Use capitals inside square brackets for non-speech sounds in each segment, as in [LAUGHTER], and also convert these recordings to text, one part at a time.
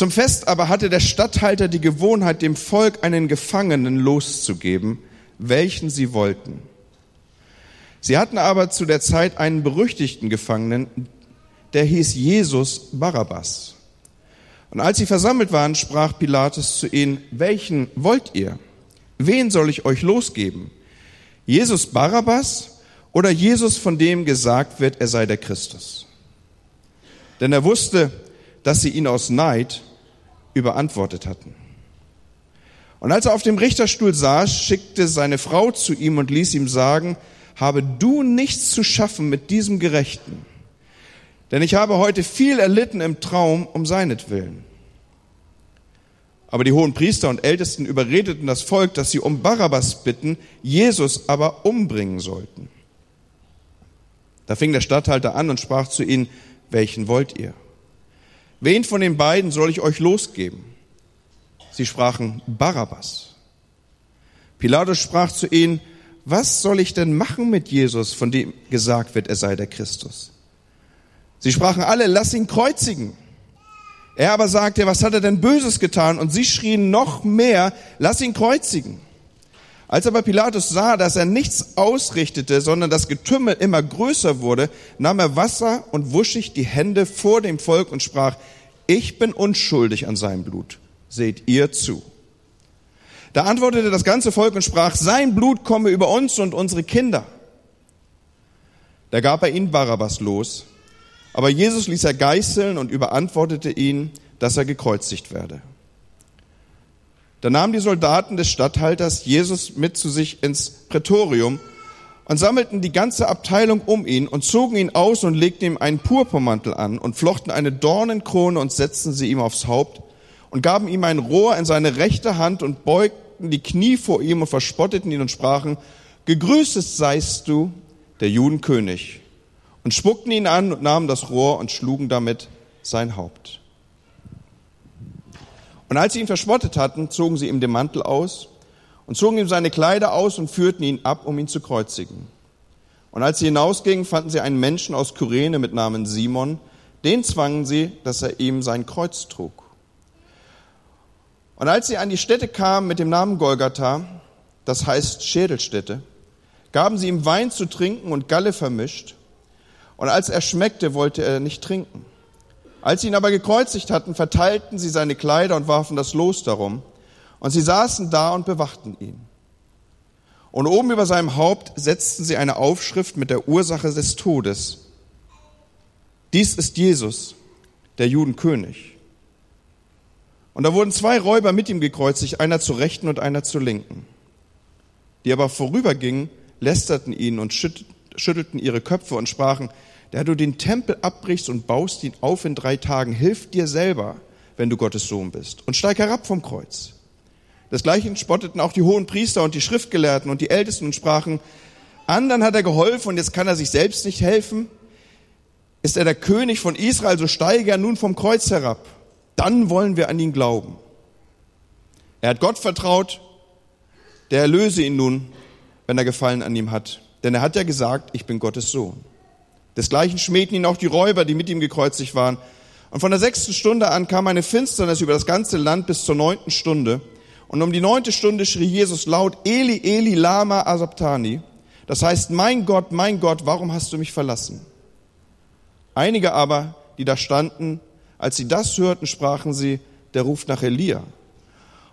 Zum Fest aber hatte der Statthalter die Gewohnheit, dem Volk einen Gefangenen loszugeben, welchen sie wollten. Sie hatten aber zu der Zeit einen berüchtigten Gefangenen, der hieß Jesus Barabbas. Und als sie versammelt waren, sprach Pilatus zu ihnen, welchen wollt ihr? Wen soll ich euch losgeben? Jesus Barabbas oder Jesus, von dem gesagt wird, er sei der Christus? Denn er wusste, dass sie ihn aus Neid überantwortet hatten. Und als er auf dem Richterstuhl saß, schickte seine Frau zu ihm und ließ ihm sagen, habe du nichts zu schaffen mit diesem Gerechten, denn ich habe heute viel erlitten im Traum um seinetwillen. Aber die hohen Priester und Ältesten überredeten das Volk, dass sie um Barabbas bitten, Jesus aber umbringen sollten. Da fing der Statthalter an und sprach zu ihnen, welchen wollt ihr? Wen von den beiden soll ich euch losgeben? Sie sprachen Barabbas. Pilatus sprach zu ihnen, was soll ich denn machen mit Jesus, von dem gesagt wird, er sei der Christus? Sie sprachen alle, lass ihn kreuzigen. Er aber sagte, was hat er denn Böses getan? Und sie schrien noch mehr, lass ihn kreuzigen. Als aber Pilatus sah, dass er nichts ausrichtete, sondern das Getümmel immer größer wurde, nahm er Wasser und wusch sich die Hände vor dem Volk und sprach, ich bin unschuldig an seinem Blut. Seht ihr zu. Da antwortete das ganze Volk und sprach, sein Blut komme über uns und unsere Kinder. Da gab er ihn Barabbas los, aber Jesus ließ er geißeln und überantwortete ihn, dass er gekreuzigt werde. Da nahmen die Soldaten des Statthalters Jesus mit zu sich ins Prätorium und sammelten die ganze Abteilung um ihn und zogen ihn aus und legten ihm einen Purpurmantel an und flochten eine Dornenkrone und setzten sie ihm aufs Haupt und gaben ihm ein Rohr in seine rechte Hand und beugten die Knie vor ihm und verspotteten ihn und sprachen, Gegrüßet seist du, der Judenkönig, und spuckten ihn an und nahmen das Rohr und schlugen damit sein Haupt. Und als sie ihn verspottet hatten, zogen sie ihm den Mantel aus und zogen ihm seine Kleider aus und führten ihn ab, um ihn zu kreuzigen. Und als sie hinausgingen, fanden sie einen Menschen aus Kyrene mit Namen Simon. Den zwangen sie, dass er ihm sein Kreuz trug. Und als sie an die Stätte kamen mit dem Namen Golgatha, das heißt Schädelstätte, gaben sie ihm Wein zu trinken und Galle vermischt. Und als er schmeckte, wollte er nicht trinken. Als sie ihn aber gekreuzigt hatten, verteilten sie seine Kleider und warfen das Los darum. Und sie saßen da und bewachten ihn. Und oben über seinem Haupt setzten sie eine Aufschrift mit der Ursache des Todes. Dies ist Jesus, der Judenkönig. Und da wurden zwei Räuber mit ihm gekreuzigt, einer zur rechten und einer zur linken. Die aber vorübergingen, lästerten ihn und schüttelten ihre Köpfe und sprachen, der du den Tempel abbrichst und baust ihn auf in drei Tagen, hilf dir selber, wenn du Gottes Sohn bist, und steig herab vom Kreuz. Desgleichen spotteten auch die hohen Priester und die Schriftgelehrten und die Ältesten und sprachen, anderen hat er geholfen und jetzt kann er sich selbst nicht helfen. Ist er der König von Israel, so steige er nun vom Kreuz herab. Dann wollen wir an ihn glauben. Er hat Gott vertraut, der erlöse ihn nun, wenn er Gefallen an ihm hat. Denn er hat ja gesagt, ich bin Gottes Sohn. Desgleichen schmähten ihn auch die Räuber, die mit ihm gekreuzigt waren. Und von der sechsten Stunde an kam eine Finsternis über das ganze Land bis zur neunten Stunde. Und um die neunte Stunde schrie Jesus laut, Eli, Eli, lama asabtani. Das heißt, mein Gott, mein Gott, warum hast du mich verlassen? Einige aber, die da standen, als sie das hörten, sprachen sie, der ruft nach Elia.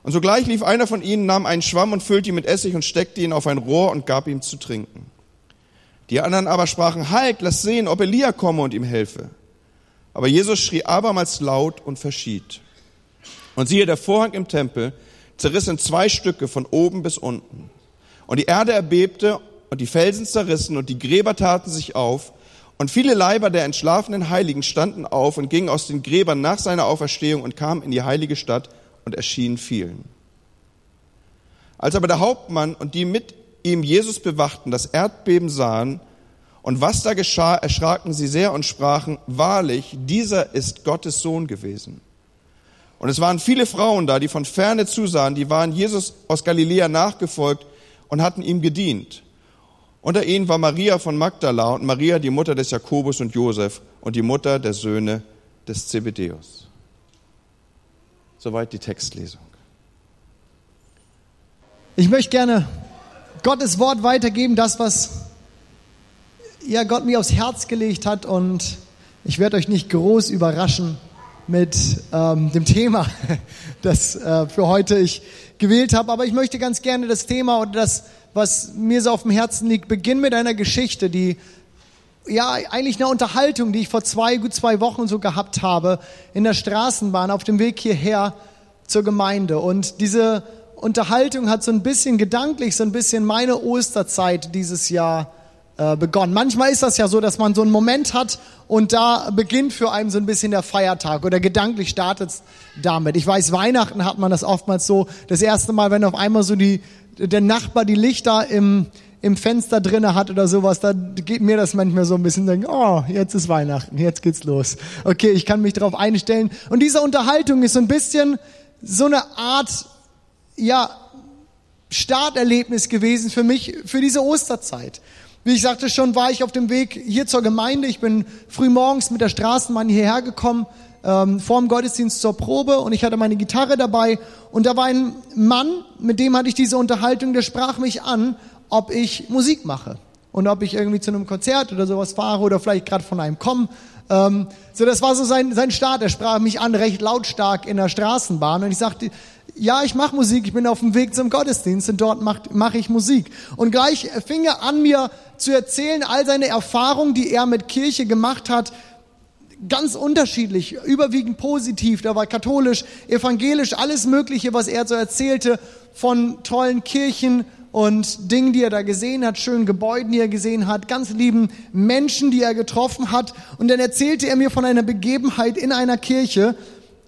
Und sogleich lief einer von ihnen, nahm einen Schwamm und füllte ihn mit Essig und steckte ihn auf ein Rohr und gab ihm zu trinken. Die anderen aber sprachen, halt, lass sehen, ob Elia komme und ihm helfe. Aber Jesus schrie abermals laut und verschied. Und siehe, der Vorhang im Tempel zerriss in zwei Stücke von oben bis unten. Und die Erde erbebte und die Felsen zerrissen und die Gräber taten sich auf. Und viele Leiber der entschlafenen Heiligen standen auf und gingen aus den Gräbern nach seiner Auferstehung und kamen in die heilige Stadt und erschienen vielen. Als aber der Hauptmann und die mit ihm Jesus bewachten, das Erdbeben sahen und was da geschah, erschraken sie sehr und sprachen, wahrlich, dieser ist Gottes Sohn gewesen. Und es waren viele Frauen da, die von ferne zusahen, die waren Jesus aus Galiläa nachgefolgt und hatten ihm gedient. Unter ihnen war Maria von Magdala und Maria, die Mutter des Jakobus und Josef und die Mutter der Söhne des Zebedäus. Soweit die Textlesung. Ich möchte gerne Gottes Wort weitergeben, das, was ja, Gott mir aufs Herz gelegt hat. Und ich werde euch nicht groß überraschen mit ähm, dem Thema, [LAUGHS] das äh, für heute ich gewählt habe. Aber ich möchte ganz gerne das Thema oder das, was mir so auf dem Herzen liegt, beginnen mit einer Geschichte, die ja, eigentlich eine Unterhaltung, die ich vor zwei, gut zwei Wochen so gehabt habe, in der Straßenbahn auf dem Weg hierher zur Gemeinde. Und diese Unterhaltung hat so ein bisschen gedanklich, so ein bisschen meine Osterzeit dieses Jahr äh, begonnen. Manchmal ist das ja so, dass man so einen Moment hat und da beginnt für einen so ein bisschen der Feiertag oder gedanklich startet es damit. Ich weiß, Weihnachten hat man das oftmals so, das erste Mal, wenn auf einmal so die, der Nachbar die Lichter im, im Fenster drinne hat oder sowas, da geht mir das manchmal so ein bisschen, denken, oh, jetzt ist Weihnachten, jetzt geht's los. Okay, ich kann mich darauf einstellen. Und diese Unterhaltung ist so ein bisschen so eine Art, ja, Starterlebnis gewesen für mich, für diese Osterzeit. Wie ich sagte schon, war ich auf dem Weg hier zur Gemeinde. Ich bin früh morgens mit der Straßenbahn hierher gekommen, ähm, vor dem Gottesdienst zur Probe und ich hatte meine Gitarre dabei und da war ein Mann, mit dem hatte ich diese Unterhaltung, der sprach mich an ob ich Musik mache und ob ich irgendwie zu einem Konzert oder sowas fahre oder vielleicht gerade von einem komme. Ähm, so, das war so sein, sein Start. Er sprach mich an, recht lautstark in der Straßenbahn und ich sagte, ja, ich mache Musik, ich bin auf dem Weg zum Gottesdienst und dort mache mach ich Musik. Und gleich fing er an, mir zu erzählen, all seine Erfahrungen, die er mit Kirche gemacht hat, ganz unterschiedlich, überwiegend positiv. Da war katholisch, evangelisch, alles Mögliche, was er so erzählte von tollen Kirchen, und Dingen, die er da gesehen hat, schönen Gebäuden, die er gesehen hat, ganz lieben Menschen, die er getroffen hat. Und dann erzählte er mir von einer Begebenheit in einer Kirche,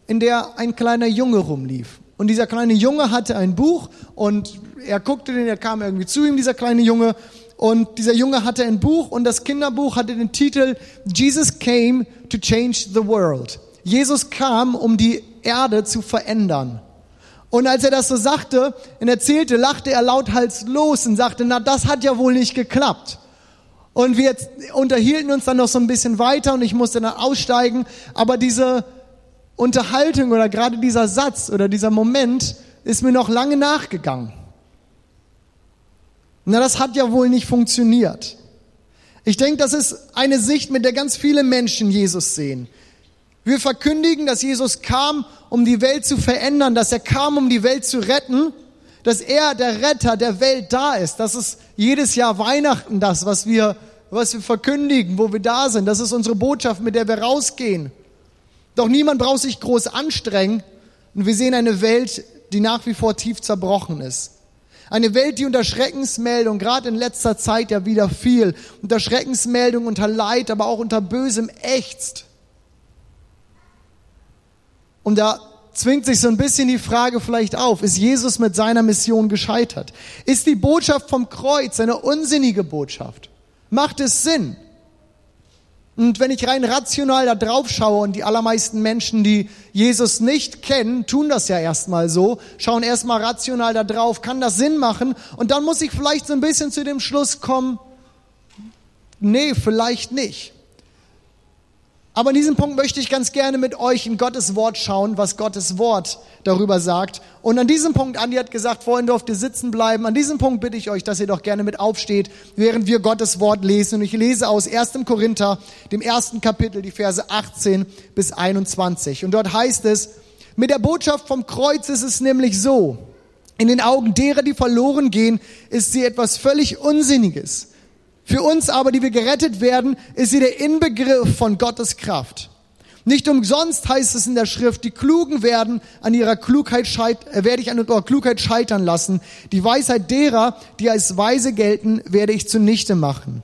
in der ein kleiner Junge rumlief. Und dieser kleine Junge hatte ein Buch und er guckte den, er kam irgendwie zu ihm, dieser kleine Junge. Und dieser Junge hatte ein Buch und das Kinderbuch hatte den Titel Jesus came to change the world. Jesus kam, um die Erde zu verändern. Und als er das so sagte und erzählte, lachte er lauthals los und sagte, na, das hat ja wohl nicht geklappt. Und wir unterhielten uns dann noch so ein bisschen weiter und ich musste dann aussteigen. Aber diese Unterhaltung oder gerade dieser Satz oder dieser Moment ist mir noch lange nachgegangen. Na, das hat ja wohl nicht funktioniert. Ich denke, das ist eine Sicht, mit der ganz viele Menschen Jesus sehen. Wir verkündigen, dass Jesus kam, um die Welt zu verändern, dass er kam, um die Welt zu retten, dass er der Retter der Welt da ist. Das ist jedes Jahr Weihnachten das, was wir, was wir verkündigen, wo wir da sind. Das ist unsere Botschaft, mit der wir rausgehen. Doch niemand braucht sich groß anstrengen. Und wir sehen eine Welt, die nach wie vor tief zerbrochen ist. Eine Welt, die unter Schreckensmeldung, gerade in letzter Zeit ja wieder viel, unter Schreckensmeldung, unter Leid, aber auch unter Bösem ächzt. Und da zwingt sich so ein bisschen die Frage vielleicht auf, ist Jesus mit seiner Mission gescheitert? Ist die Botschaft vom Kreuz eine unsinnige Botschaft? Macht es Sinn? Und wenn ich rein rational da drauf schaue und die allermeisten Menschen, die Jesus nicht kennen, tun das ja erstmal so, schauen erstmal rational da drauf, kann das Sinn machen? Und dann muss ich vielleicht so ein bisschen zu dem Schluss kommen, nee, vielleicht nicht. Aber in diesem Punkt möchte ich ganz gerne mit euch in Gottes Wort schauen, was Gottes Wort darüber sagt. Und an diesem Punkt, Andi hat gesagt, vorhin dürft ihr sitzen bleiben. An diesem Punkt bitte ich euch, dass ihr doch gerne mit aufsteht, während wir Gottes Wort lesen. Und ich lese aus 1. Korinther, dem ersten Kapitel, die Verse 18 bis 21. Und dort heißt es, mit der Botschaft vom Kreuz ist es nämlich so, in den Augen derer, die verloren gehen, ist sie etwas völlig Unsinniges. Für uns aber, die wir gerettet werden, ist sie der Inbegriff von Gottes Kraft. Nicht umsonst heißt es in der Schrift, die Klugen werden an ihrer Klugheit scheit äh, werde ich an ihrer Klugheit scheitern lassen. Die Weisheit derer, die als weise gelten, werde ich zunichte machen.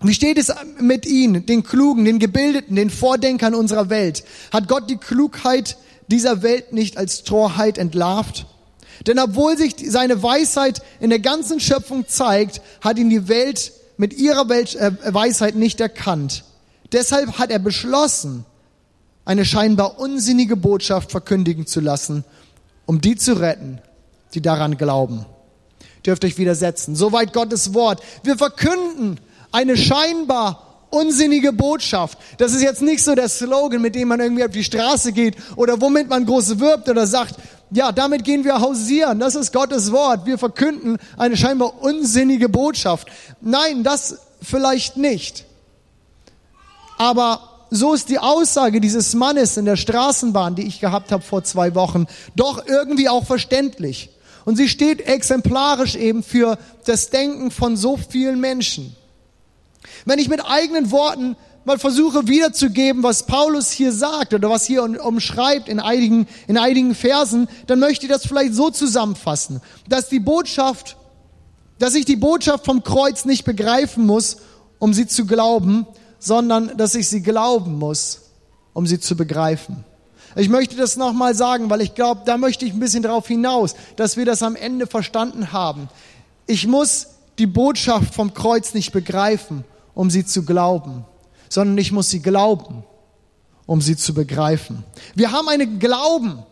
Wie steht es mit ihnen, den Klugen, den Gebildeten, den Vordenkern unserer Welt? Hat Gott die Klugheit dieser Welt nicht als Torheit entlarvt? Denn obwohl sich seine Weisheit in der ganzen Schöpfung zeigt, hat ihn die Welt mit ihrer Welt, äh, Weisheit nicht erkannt. Deshalb hat er beschlossen, eine scheinbar unsinnige Botschaft verkündigen zu lassen, um die zu retten, die daran glauben. Dürft euch widersetzen. Soweit Gottes Wort. Wir verkünden eine scheinbar unsinnige Botschaft. Das ist jetzt nicht so der Slogan, mit dem man irgendwie auf die Straße geht oder womit man groß wirbt oder sagt, ja, damit gehen wir hausieren. Das ist Gottes Wort. Wir verkünden eine scheinbar unsinnige Botschaft. Nein, das vielleicht nicht. Aber so ist die Aussage dieses Mannes in der Straßenbahn, die ich gehabt habe vor zwei Wochen, doch irgendwie auch verständlich. Und sie steht exemplarisch eben für das Denken von so vielen Menschen. Wenn ich mit eigenen Worten mal versuche wiederzugeben, was Paulus hier sagt oder was hier umschreibt in einigen, in einigen Versen, dann möchte ich das vielleicht so zusammenfassen, dass die Botschaft, dass ich die Botschaft vom Kreuz nicht begreifen muss, um sie zu glauben, sondern dass ich sie glauben muss, um sie zu begreifen. Ich möchte das nochmal sagen, weil ich glaube, da möchte ich ein bisschen darauf hinaus, dass wir das am Ende verstanden haben. Ich muss die Botschaft vom Kreuz nicht begreifen, um sie zu glauben, sondern ich muss sie glauben, um sie zu begreifen. Wir haben einen Glauben.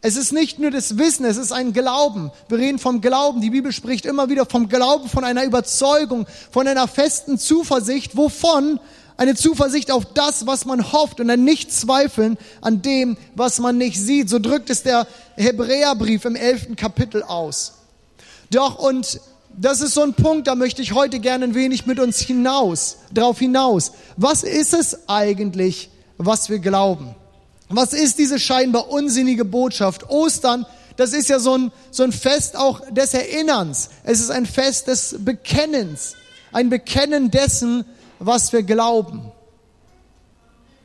Es ist nicht nur das Wissen, es ist ein Glauben. Wir reden vom Glauben. Die Bibel spricht immer wieder vom Glauben, von einer Überzeugung, von einer festen Zuversicht. Wovon? Eine Zuversicht auf das, was man hofft und ein Nicht-Zweifeln an dem, was man nicht sieht. So drückt es der Hebräerbrief im elften Kapitel aus. Doch, und das ist so ein Punkt, da möchte ich heute gerne ein wenig mit uns hinaus, drauf hinaus. Was ist es eigentlich, was wir glauben? Was ist diese scheinbar unsinnige Botschaft? Ostern, das ist ja so ein, so ein Fest auch des Erinnerns. Es ist ein Fest des Bekennens. Ein Bekennen dessen, was wir glauben.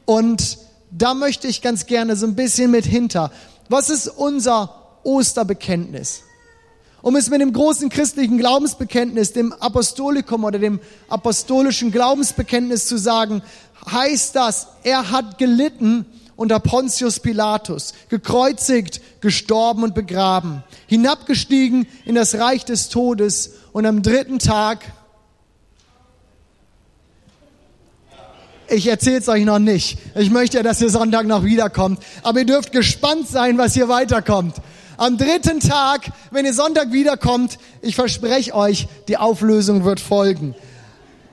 Und da möchte ich ganz gerne so ein bisschen mit hinter. Was ist unser Osterbekenntnis? Um es mit dem großen christlichen Glaubensbekenntnis, dem Apostolikum oder dem apostolischen Glaubensbekenntnis zu sagen, heißt das, er hat gelitten unter Pontius Pilatus, gekreuzigt, gestorben und begraben, hinabgestiegen in das Reich des Todes und am dritten Tag, ich erzähle es euch noch nicht, ich möchte, dass ihr Sonntag noch wiederkommt, aber ihr dürft gespannt sein, was hier weiterkommt. Am dritten Tag, wenn ihr Sonntag wiederkommt, ich verspreche euch, die Auflösung wird folgen.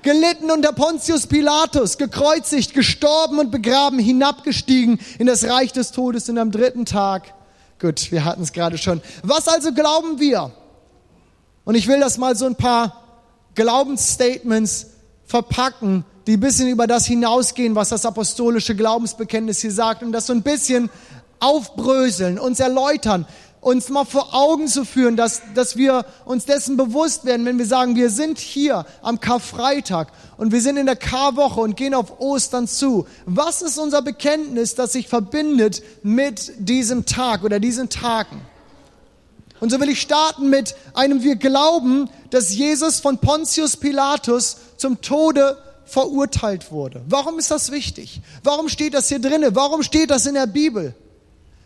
Gelitten unter Pontius Pilatus, gekreuzigt, gestorben und begraben, hinabgestiegen in das Reich des Todes und am dritten Tag. Gut, wir hatten es gerade schon. Was also glauben wir? Und ich will das mal so ein paar Glaubensstatements verpacken, die ein bisschen über das hinausgehen, was das apostolische Glaubensbekenntnis hier sagt und das so ein bisschen aufbröseln, uns erläutern, uns mal vor Augen zu führen, dass, dass wir uns dessen bewusst werden, wenn wir sagen, wir sind hier am Karfreitag und wir sind in der Karwoche und gehen auf Ostern zu. Was ist unser Bekenntnis, das sich verbindet mit diesem Tag oder diesen Tagen? Und so will ich starten mit einem, wir glauben, dass Jesus von Pontius Pilatus zum Tode verurteilt wurde. Warum ist das wichtig? Warum steht das hier drinnen? Warum steht das in der Bibel?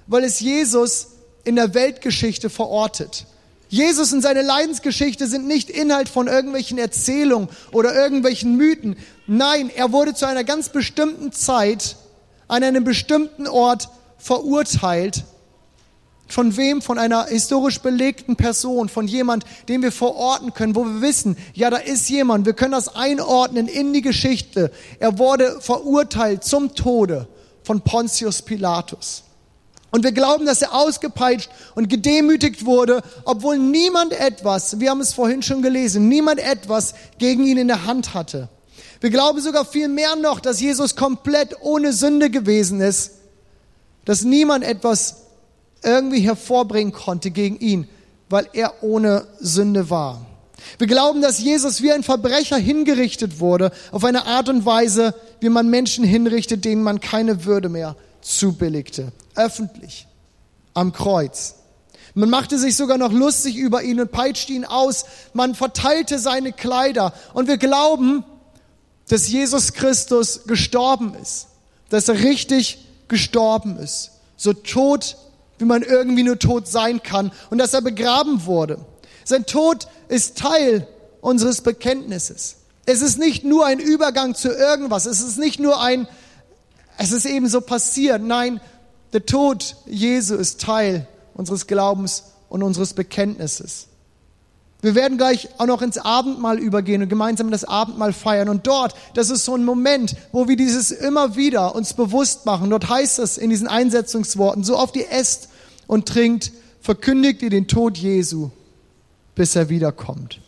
Weil es Jesus in der Weltgeschichte verortet. Jesus und seine Leidensgeschichte sind nicht Inhalt von irgendwelchen Erzählungen oder irgendwelchen Mythen. Nein, er wurde zu einer ganz bestimmten Zeit an einem bestimmten Ort verurteilt. Von wem? Von einer historisch belegten Person, von jemand, den wir verorten können, wo wir wissen, ja, da ist jemand, wir können das einordnen in die Geschichte. Er wurde verurteilt zum Tode von Pontius Pilatus. Und wir glauben, dass er ausgepeitscht und gedemütigt wurde, obwohl niemand etwas, wir haben es vorhin schon gelesen, niemand etwas gegen ihn in der Hand hatte. Wir glauben sogar viel mehr noch, dass Jesus komplett ohne Sünde gewesen ist, dass niemand etwas irgendwie hervorbringen konnte gegen ihn, weil er ohne Sünde war. Wir glauben, dass Jesus wie ein Verbrecher hingerichtet wurde, auf eine Art und Weise, wie man Menschen hinrichtet, denen man keine Würde mehr zubilligte öffentlich am Kreuz. Man machte sich sogar noch lustig über ihn und peitschte ihn aus. Man verteilte seine Kleider. Und wir glauben, dass Jesus Christus gestorben ist. Dass er richtig gestorben ist. So tot, wie man irgendwie nur tot sein kann. Und dass er begraben wurde. Sein Tod ist Teil unseres Bekenntnisses. Es ist nicht nur ein Übergang zu irgendwas. Es ist nicht nur ein, es ist eben so passiert. Nein, der Tod Jesu ist Teil unseres Glaubens und unseres Bekenntnisses. Wir werden gleich auch noch ins Abendmahl übergehen und gemeinsam das Abendmahl feiern. Und dort, das ist so ein Moment, wo wir dieses immer wieder uns bewusst machen. Dort heißt es in diesen Einsetzungsworten, so oft ihr esst und trinkt, verkündigt ihr den Tod Jesu, bis er wiederkommt.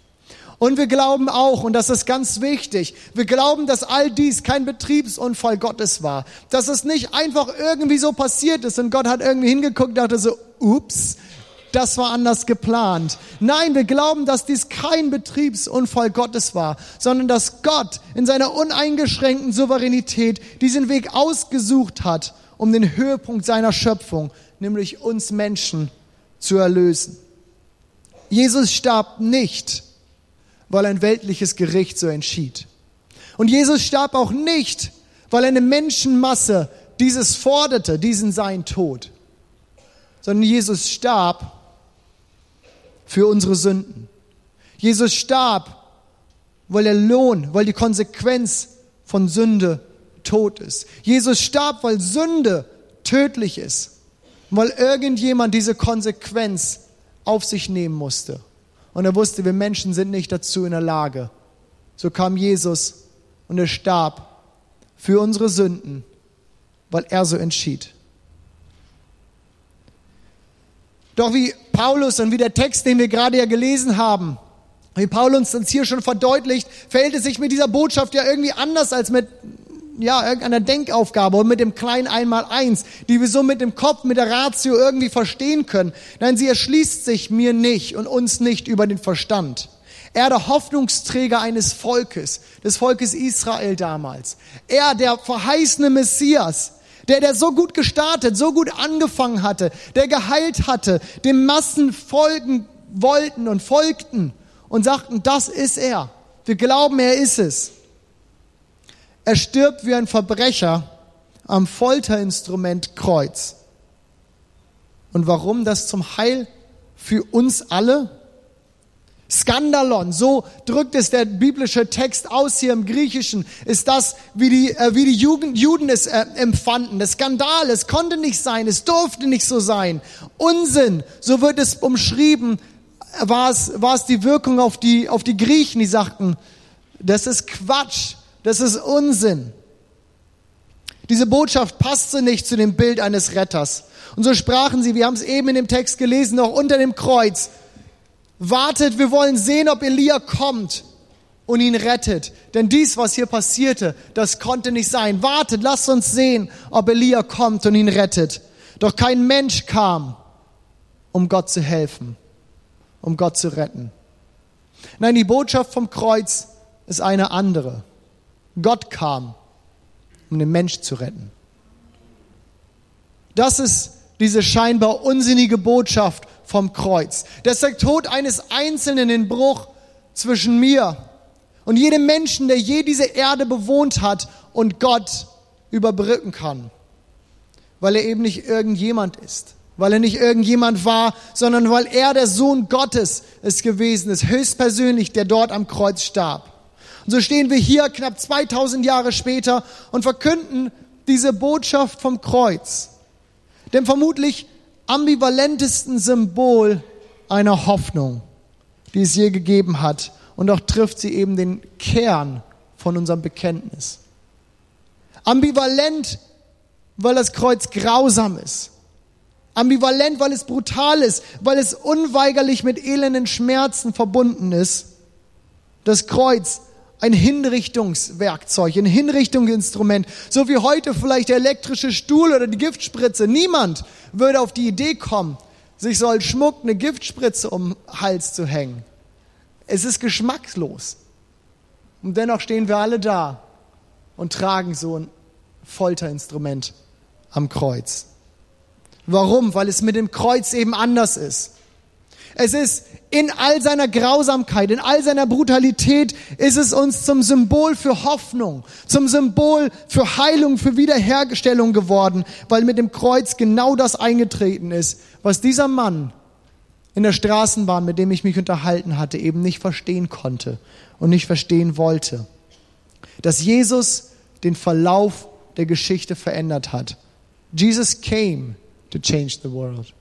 Und wir glauben auch, und das ist ganz wichtig, wir glauben, dass all dies kein Betriebsunfall Gottes war. Dass es nicht einfach irgendwie so passiert ist und Gott hat irgendwie hingeguckt und dachte so, ups, das war anders geplant. Nein, wir glauben, dass dies kein Betriebsunfall Gottes war, sondern dass Gott in seiner uneingeschränkten Souveränität diesen Weg ausgesucht hat, um den Höhepunkt seiner Schöpfung, nämlich uns Menschen, zu erlösen. Jesus starb nicht, weil ein weltliches Gericht so entschied. Und Jesus starb auch nicht, weil eine Menschenmasse dieses forderte, diesen sein Tod, sondern Jesus starb, für unsere Sünden. Jesus starb, weil der Lohn, weil die Konsequenz von Sünde Tod ist. Jesus starb, weil Sünde tödlich ist, weil irgendjemand diese Konsequenz auf sich nehmen musste. Und er wusste, wir Menschen sind nicht dazu in der Lage. So kam Jesus und er starb für unsere Sünden, weil er so entschied. Doch wie Paulus und wie der Text, den wir gerade ja gelesen haben, wie Paulus uns hier schon verdeutlicht, verhält es sich mit dieser Botschaft ja irgendwie anders als mit ja, irgendeiner Denkaufgabe und mit dem kleinen Einmaleins, die wir so mit dem Kopf, mit der Ratio irgendwie verstehen können. Nein, sie erschließt sich mir nicht und uns nicht über den Verstand. Er, der Hoffnungsträger eines Volkes, des Volkes Israel damals. Er, der verheißene Messias, der, der so gut gestartet, so gut angefangen hatte, der geheilt hatte, dem Massen folgen wollten und folgten und sagten, das ist er. Wir glauben, er ist es. Er stirbt wie ein Verbrecher am Folterinstrument Kreuz. Und warum das zum Heil für uns alle? Skandalon, so drückt es der biblische Text aus hier im Griechischen, ist das, wie die, äh, wie die Jugend, Juden es äh, empfanden. Das Skandal, es konnte nicht sein, es durfte nicht so sein. Unsinn, so wird es umschrieben, war es, war es die Wirkung auf die, auf die Griechen, die sagten, das ist Quatsch, das ist Unsinn. Diese Botschaft passte nicht zu dem Bild eines Retters. Und so sprachen sie, wir haben es eben in dem Text gelesen, noch unter dem Kreuz, Wartet, wir wollen sehen, ob Elia kommt und ihn rettet. Denn dies, was hier passierte, das konnte nicht sein. Wartet, lasst uns sehen, ob Elia kommt und ihn rettet. Doch kein Mensch kam, um Gott zu helfen, um Gott zu retten. Nein, die Botschaft vom Kreuz ist eine andere. Gott kam, um den Mensch zu retten. Das ist diese scheinbar unsinnige Botschaft vom Kreuz. Dass der Tod eines Einzelnen den Bruch zwischen mir und jedem Menschen, der je diese Erde bewohnt hat und Gott überbrücken kann. Weil er eben nicht irgendjemand ist. Weil er nicht irgendjemand war, sondern weil er der Sohn Gottes ist gewesen ist, höchstpersönlich, der dort am Kreuz starb. Und so stehen wir hier knapp 2000 Jahre später und verkünden diese Botschaft vom Kreuz. Denn vermutlich ambivalentesten Symbol einer Hoffnung, die es je gegeben hat. Und doch trifft sie eben den Kern von unserem Bekenntnis. Ambivalent, weil das Kreuz grausam ist. Ambivalent, weil es brutal ist, weil es unweigerlich mit elenden Schmerzen verbunden ist. Das Kreuz ein Hinrichtungswerkzeug, ein Hinrichtungsinstrument, so wie heute vielleicht der elektrische Stuhl oder die Giftspritze. Niemand würde auf die Idee kommen, sich so als Schmuck eine Giftspritze um den Hals zu hängen. Es ist geschmackslos. Und dennoch stehen wir alle da und tragen so ein Folterinstrument am Kreuz. Warum? Weil es mit dem Kreuz eben anders ist. Es ist in all seiner Grausamkeit, in all seiner Brutalität, ist es uns zum Symbol für Hoffnung, zum Symbol für Heilung, für Wiederherstellung geworden, weil mit dem Kreuz genau das eingetreten ist, was dieser Mann in der Straßenbahn, mit dem ich mich unterhalten hatte, eben nicht verstehen konnte und nicht verstehen wollte. Dass Jesus den Verlauf der Geschichte verändert hat. Jesus came to change the world.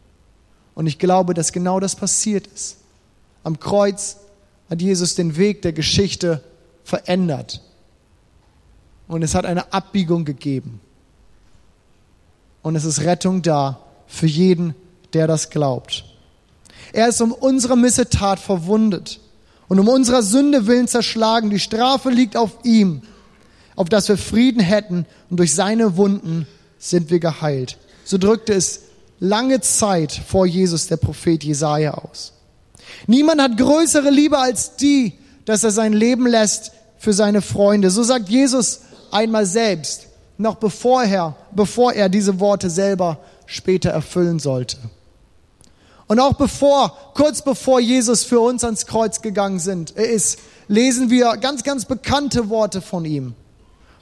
Und ich glaube, dass genau das passiert ist. Am Kreuz hat Jesus den Weg der Geschichte verändert. Und es hat eine Abbiegung gegeben. Und es ist Rettung da für jeden, der das glaubt. Er ist um unsere Missetat verwundet und um unserer Sünde willen zerschlagen. Die Strafe liegt auf ihm, auf dass wir Frieden hätten und durch seine Wunden sind wir geheilt. So drückte es lange Zeit vor Jesus der Prophet Jesaja aus. Niemand hat größere Liebe als die, dass er sein Leben lässt für seine Freunde. So sagt Jesus einmal selbst, noch bevor er, bevor er diese Worte selber später erfüllen sollte. Und auch bevor, kurz bevor Jesus für uns ans Kreuz gegangen sind, ist, lesen wir ganz, ganz bekannte Worte von ihm.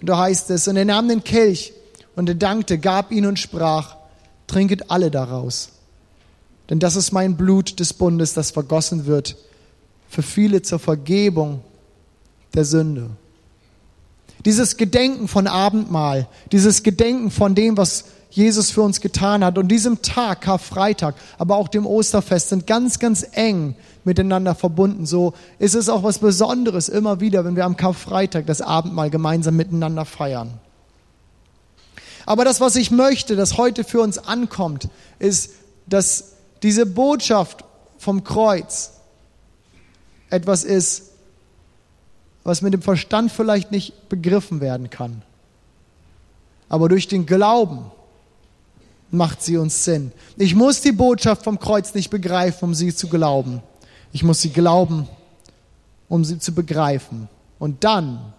Und da heißt es, und er nahm den Kelch und er dankte, gab ihn und sprach, trinket alle daraus. Denn das ist mein Blut des Bundes, das vergossen wird für viele zur Vergebung der Sünde. Dieses Gedenken von Abendmahl, dieses Gedenken von dem, was Jesus für uns getan hat und diesem Tag, Karfreitag, aber auch dem Osterfest sind ganz, ganz eng miteinander verbunden. So ist es auch was Besonderes immer wieder, wenn wir am Karfreitag das Abendmahl gemeinsam miteinander feiern. Aber das, was ich möchte, das heute für uns ankommt, ist, dass diese Botschaft vom Kreuz etwas ist, was mit dem Verstand vielleicht nicht begriffen werden kann. Aber durch den Glauben macht sie uns Sinn. Ich muss die Botschaft vom Kreuz nicht begreifen, um sie zu glauben. Ich muss sie glauben, um sie zu begreifen. Und dann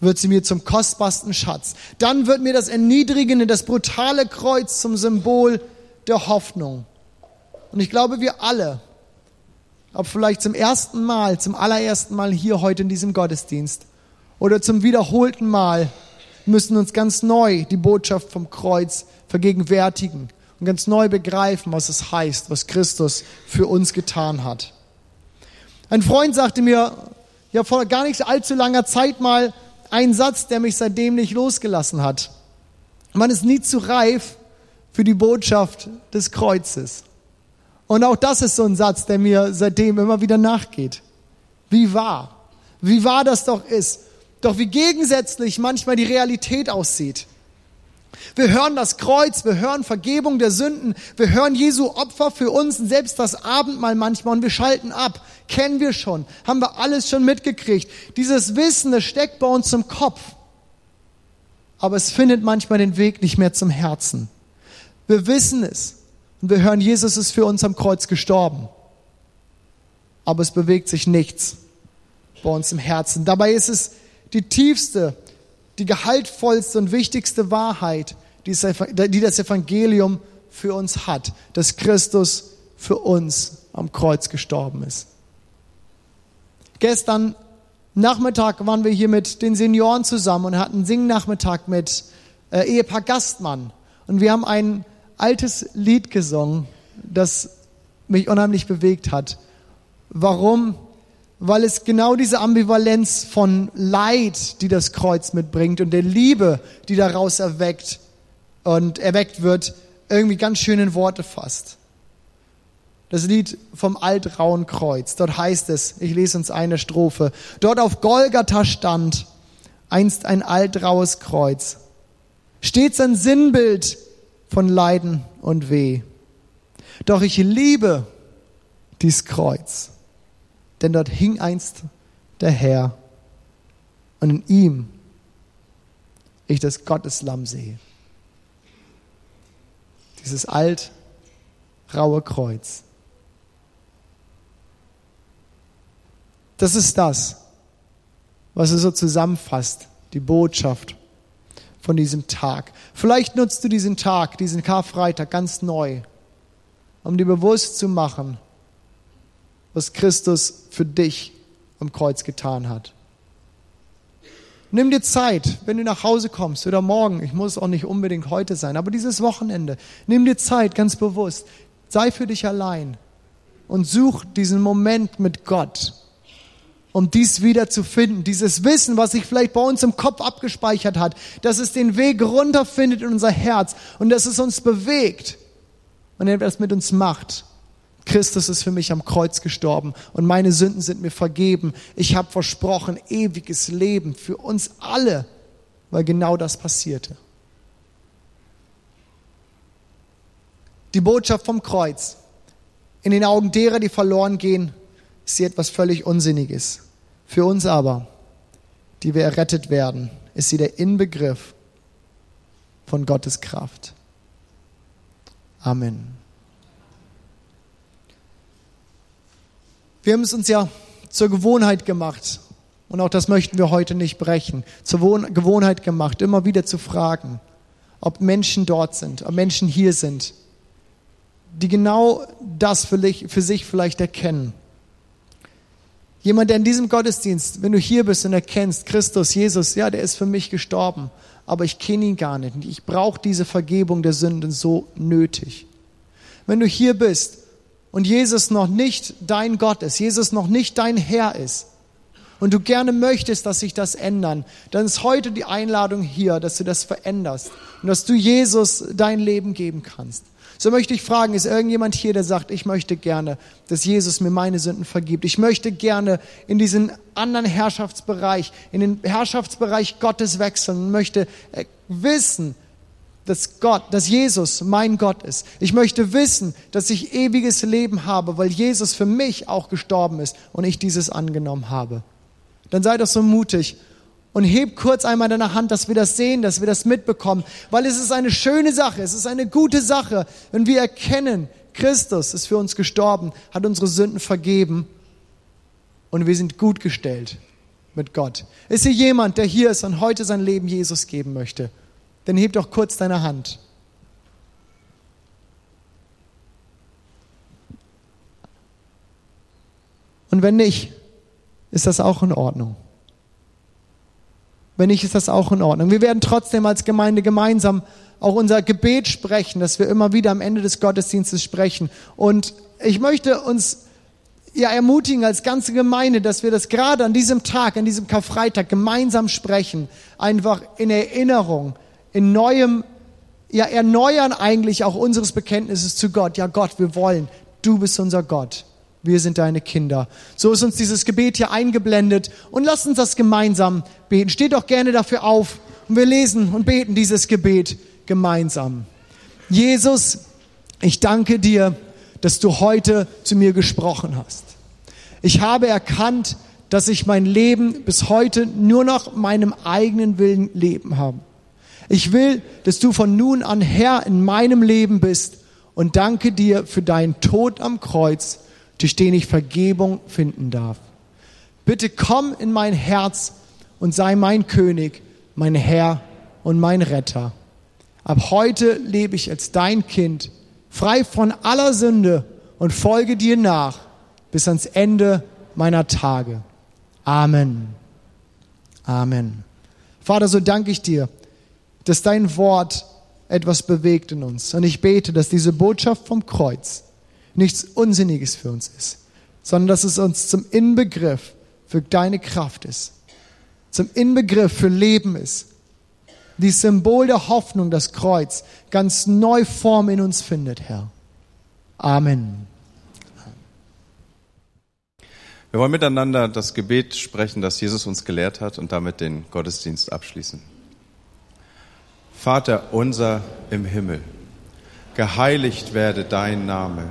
wird sie mir zum kostbarsten Schatz. Dann wird mir das Erniedrigende, das brutale Kreuz zum Symbol der Hoffnung. Und ich glaube, wir alle, ob vielleicht zum ersten Mal, zum allerersten Mal hier heute in diesem Gottesdienst oder zum wiederholten Mal, müssen uns ganz neu die Botschaft vom Kreuz vergegenwärtigen und ganz neu begreifen, was es heißt, was Christus für uns getan hat. Ein Freund sagte mir ja vor gar nicht allzu langer Zeit mal einen Satz, der mich seitdem nicht losgelassen hat. Man ist nie zu reif für die Botschaft des Kreuzes. Und auch das ist so ein Satz, der mir seitdem immer wieder nachgeht. Wie wahr, wie wahr das doch ist. Doch wie gegensätzlich manchmal die Realität aussieht. Wir hören das Kreuz, wir hören Vergebung der Sünden, wir hören Jesu Opfer für uns und selbst das Abendmahl manchmal und wir schalten ab. Kennen wir schon, haben wir alles schon mitgekriegt. Dieses Wissen, das steckt bei uns im Kopf. Aber es findet manchmal den Weg nicht mehr zum Herzen. Wir wissen es und wir hören, Jesus ist für uns am Kreuz gestorben. Aber es bewegt sich nichts bei uns im Herzen. Dabei ist es die tiefste die gehaltvollste und wichtigste Wahrheit, die das Evangelium für uns hat, dass Christus für uns am Kreuz gestorben ist. Gestern Nachmittag waren wir hier mit den Senioren zusammen und hatten einen Singnachmittag mit äh, Ehepaar Gastmann. Und wir haben ein altes Lied gesungen, das mich unheimlich bewegt hat. Warum? weil es genau diese Ambivalenz von Leid, die das Kreuz mitbringt und der Liebe, die daraus erweckt und erweckt wird, irgendwie ganz schön in Worte fasst. Das Lied vom altrauen Kreuz. Dort heißt es, ich lese uns eine Strophe. Dort auf Golgatha stand einst ein altraues Kreuz. Stets ein Sinnbild von Leiden und Weh. Doch ich liebe dies Kreuz denn dort hing einst der Herr und in ihm ich das Gotteslamm sehe. Dieses alt, raue Kreuz. Das ist das, was es so zusammenfasst, die Botschaft von diesem Tag. Vielleicht nutzt du diesen Tag, diesen Karfreitag ganz neu, um dir bewusst zu machen, was Christus für dich am Kreuz getan hat. Nimm dir Zeit, wenn du nach Hause kommst oder morgen, ich muss auch nicht unbedingt heute sein, aber dieses Wochenende, nimm dir Zeit ganz bewusst, sei für dich allein und such diesen Moment mit Gott, um dies wieder zu finden, dieses Wissen, was sich vielleicht bei uns im Kopf abgespeichert hat, dass es den Weg runterfindet in unser Herz und dass es uns bewegt und etwas mit uns macht Christus ist für mich am Kreuz gestorben und meine Sünden sind mir vergeben. Ich habe versprochen, ewiges Leben für uns alle, weil genau das passierte. Die Botschaft vom Kreuz. In den Augen derer, die verloren gehen, sie etwas völlig Unsinniges. Für uns aber, die wir errettet werden, ist sie der Inbegriff von Gottes Kraft. Amen. Wir haben es uns ja zur Gewohnheit gemacht, und auch das möchten wir heute nicht brechen, zur Gewohnheit gemacht, immer wieder zu fragen, ob Menschen dort sind, ob Menschen hier sind, die genau das für, sich vielleicht erkennen. Jemand, der in diesem Gottesdienst, wenn du hier bist und erkennst, Christus, Jesus, ja, der ist für mich gestorben, aber ich kenne ihn gar nicht. Ich brauche diese Vergebung der Sünden so nötig. Wenn du hier bist und Jesus noch nicht dein Gott ist, Jesus noch nicht dein Herr ist, und du gerne möchtest, dass sich das ändern, dann ist heute die Einladung hier, dass du das veränderst und dass du Jesus dein Leben geben kannst. So möchte ich fragen, ist irgendjemand hier, der sagt, ich möchte gerne, dass Jesus mir meine Sünden vergibt. Ich möchte gerne in diesen anderen Herrschaftsbereich, in den Herrschaftsbereich Gottes wechseln und möchte äh, wissen, dass Gott, dass Jesus mein Gott ist. Ich möchte wissen, dass ich ewiges Leben habe, weil Jesus für mich auch gestorben ist und ich dieses angenommen habe. Dann sei doch so mutig und heb kurz einmal deine Hand, dass wir das sehen, dass wir das mitbekommen, weil es ist eine schöne Sache, es ist eine gute Sache, wenn wir erkennen, Christus ist für uns gestorben, hat unsere Sünden vergeben und wir sind gut gestellt mit Gott. Ist hier jemand, der hier ist und heute sein Leben Jesus geben möchte? Dann heb doch kurz deine Hand. Und wenn nicht, ist das auch in Ordnung. Wenn nicht, ist das auch in Ordnung. Wir werden trotzdem als Gemeinde gemeinsam auch unser Gebet sprechen, dass wir immer wieder am Ende des Gottesdienstes sprechen. Und ich möchte uns ja ermutigen als ganze Gemeinde, dass wir das gerade an diesem Tag, an diesem Karfreitag gemeinsam sprechen, einfach in Erinnerung, in neuem, ja erneuern eigentlich auch unseres Bekenntnisses zu Gott. Ja Gott, wir wollen, du bist unser Gott. Wir sind deine Kinder. So ist uns dieses Gebet hier eingeblendet und lasst uns das gemeinsam beten. Steht doch gerne dafür auf und wir lesen und beten dieses Gebet gemeinsam. Jesus, ich danke dir, dass du heute zu mir gesprochen hast. Ich habe erkannt, dass ich mein Leben bis heute nur noch meinem eigenen Willen leben habe. Ich will, dass du von nun an Herr in meinem Leben bist und danke dir für deinen Tod am Kreuz durch den ich Vergebung finden darf. Bitte komm in mein Herz und sei mein König, mein Herr und mein Retter. Ab heute lebe ich als dein Kind, frei von aller Sünde und folge dir nach bis ans Ende meiner Tage. Amen. Amen. Vater, so danke ich dir, dass dein Wort etwas bewegt in uns. Und ich bete, dass diese Botschaft vom Kreuz nichts Unsinniges für uns ist, sondern dass es uns zum Inbegriff für deine Kraft ist, zum Inbegriff für Leben ist. Dieses Symbol der Hoffnung, das Kreuz, ganz neu Form in uns findet, Herr. Amen. Wir wollen miteinander das Gebet sprechen, das Jesus uns gelehrt hat und damit den Gottesdienst abschließen. Vater unser im Himmel, geheiligt werde dein Name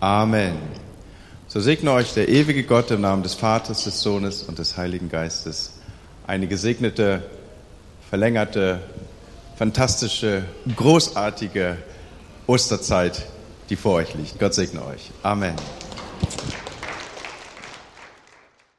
Amen. So segne euch der ewige Gott im Namen des Vaters, des Sohnes und des Heiligen Geistes. Eine gesegnete, verlängerte, fantastische, großartige Osterzeit, die vor euch liegt. Gott segne euch. Amen.